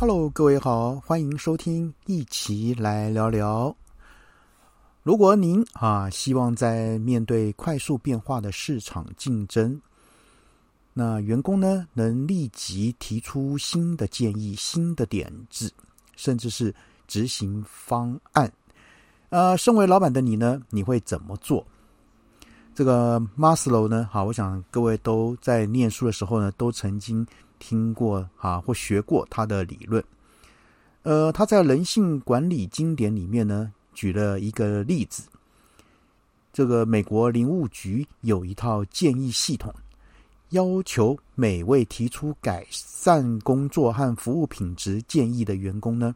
Hello，各位好，欢迎收听，一起来聊聊。如果您啊希望在面对快速变化的市场竞争，那员工呢能立即提出新的建议、新的点子，甚至是执行方案。呃，身为老板的你呢，你会怎么做？这个马斯洛呢？好，我想各位都在念书的时候呢，都曾经听过啊或学过他的理论。呃，他在人性管理经典里面呢，举了一个例子。这个美国林务局有一套建议系统。要求每位提出改善工作和服务品质建议的员工呢，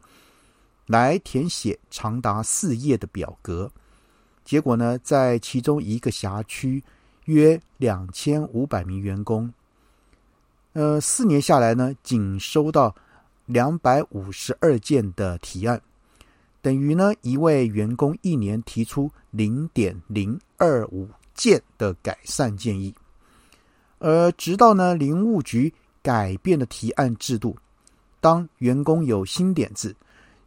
来填写长达四页的表格。结果呢，在其中一个辖区，约两千五百名员工，呃，四年下来呢，仅收到两百五十二件的提案，等于呢，一位员工一年提出零点零二五件的改善建议。而直到呢，林务局改变了提案制度，当员工有新点子，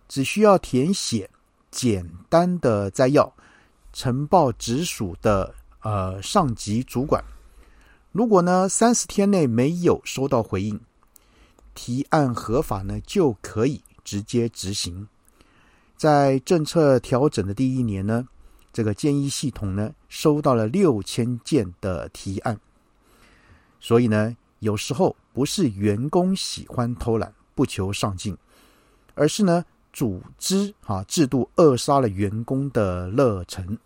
只需要填写简单的摘要，呈报直属的呃上级主管。如果呢三十天内没有收到回应，提案合法呢就可以直接执行。在政策调整的第一年呢，这个建议系统呢收到了六千件的提案。所以呢，有时候不是员工喜欢偷懒不求上进，而是呢，组织啊制度扼杀了员工的热忱。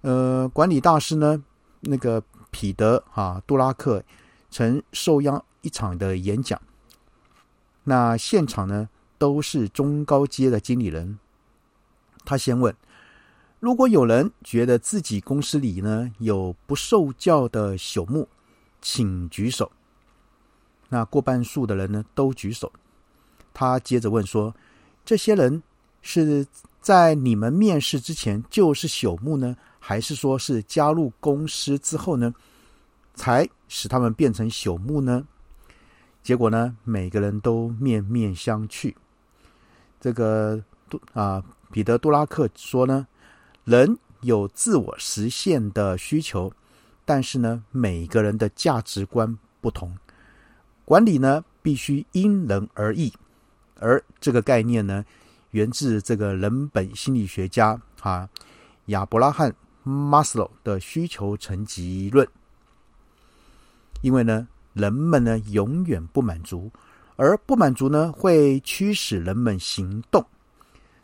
呃，管理大师呢，那个彼得啊杜拉克曾受邀一场的演讲，那现场呢都是中高阶的经理人。他先问：如果有人觉得自己公司里呢有不受教的朽木？请举手。那过半数的人呢都举手。他接着问说：“这些人是在你们面试之前就是朽木呢，还是说是加入公司之后呢，才使他们变成朽木呢？”结果呢，每个人都面面相觑。这个杜啊，彼得·杜拉克说呢：“人有自我实现的需求。”但是呢，每个人的价值观不同，管理呢必须因人而异。而这个概念呢，源自这个人本心理学家啊亚伯拉罕·马斯洛的需求层级论。因为呢，人们呢永远不满足，而不满足呢会驱使人们行动。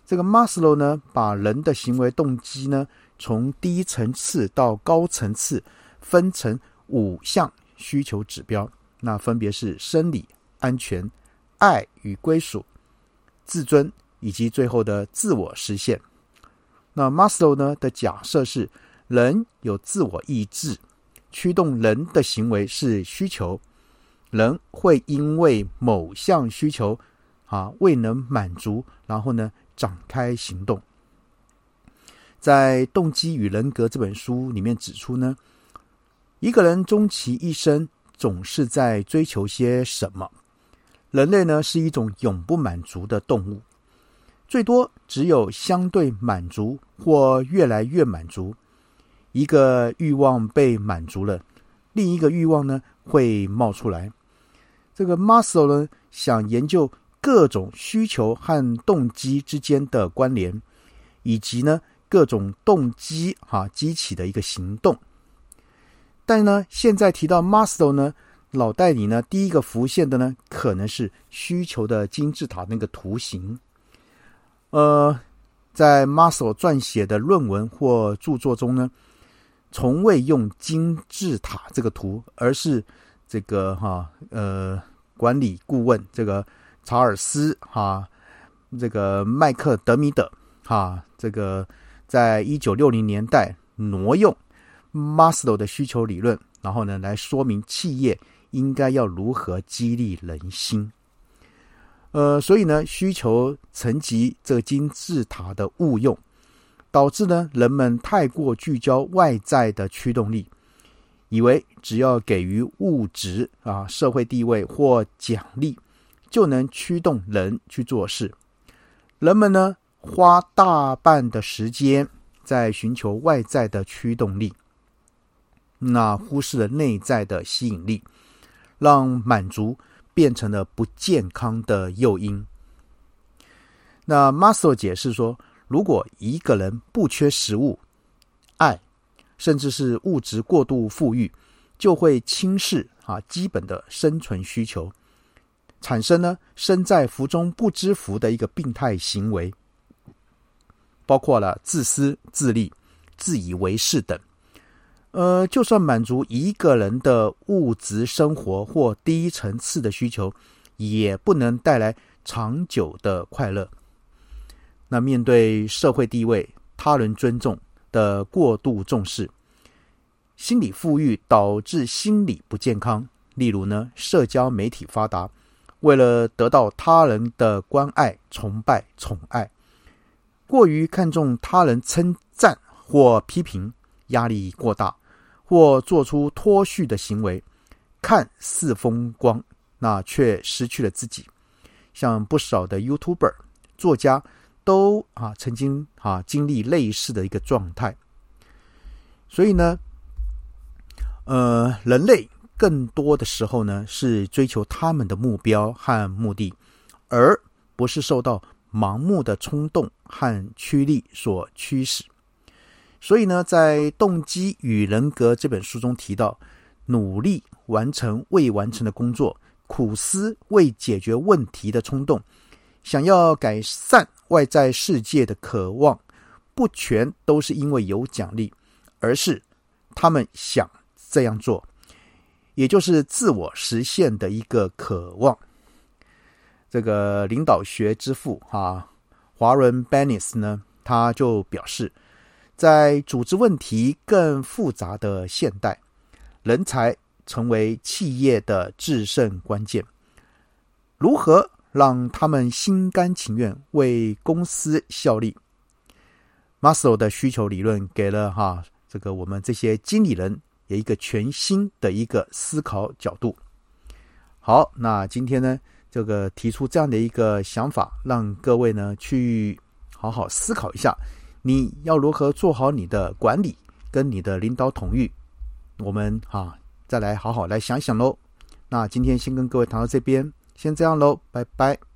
这个马斯洛呢，把人的行为动机呢从低层次到高层次。分成五项需求指标，那分别是生理、安全、爱与归属、自尊，以及最后的自我实现。那 Maslow 呢的假设是，人有自我意志，驱动人的行为是需求，人会因为某项需求啊未能满足，然后呢展开行动。在《动机与人格》这本书里面指出呢。一个人终其一生总是在追求些什么？人类呢是一种永不满足的动物，最多只有相对满足或越来越满足。一个欲望被满足了，另一个欲望呢会冒出来。这个 Muscle 呢想研究各种需求和动机之间的关联，以及呢各种动机哈激起的一个行动。但呢，现在提到 Muscle 呢，脑袋里呢第一个浮现的呢，可能是需求的金字塔那个图形。呃，在 Muscle 撰写的论文或著作中呢，从未用金字塔这个图，而是这个哈呃管理顾问这个查尔斯哈这个麦克德米德哈这个在一九六零年代挪用。Maslow 的需求理论，然后呢，来说明企业应该要如何激励人心。呃，所以呢，需求层级这金字塔的误用，导致呢人们太过聚焦外在的驱动力，以为只要给予物质啊、社会地位或奖励，就能驱动人去做事。人们呢，花大半的时间在寻求外在的驱动力，那忽视了内在的吸引力，让满足变成了不健康的诱因。那 Muscle 解释说，如果一个人不缺食物、爱，甚至是物质过度富裕，就会轻视啊基本的生存需求。产生呢，身在福中不知福的一个病态行为，包括了自私自利、自以为是等。呃，就算满足一个人的物质生活或低层次的需求，也不能带来长久的快乐。那面对社会地位、他人尊重的过度重视，心理富裕导致心理不健康。例如呢，社交媒体发达。为了得到他人的关爱、崇拜、宠爱，过于看重他人称赞或批评，压力过大，或做出脱序的行为，看似风光，那却失去了自己。像不少的 YouTuber、作家都啊曾经啊经历类似的一个状态。所以呢，呃，人类。更多的时候呢，是追求他们的目标和目的，而不是受到盲目的冲动和驱力所驱使。所以呢，在《动机与人格》这本书中提到，努力完成未完成的工作，苦思未解决问题的冲动，想要改善外在世界的渴望，不全都是因为有奖励，而是他们想这样做。也就是自我实现的一个渴望。这个领导学之父啊华伦·班尼斯呢，他就表示，在组织问题更复杂的现代，人才成为企业的制胜关键。如何让他们心甘情愿为公司效力？Muscle 的需求理论给了哈这个我们这些经理人。有一个全新的一个思考角度。好，那今天呢，这个提出这样的一个想法，让各位呢去好好思考一下，你要如何做好你的管理跟你的领导统御。我们哈再来好好来想想喽。那今天先跟各位谈到这边，先这样喽，拜拜。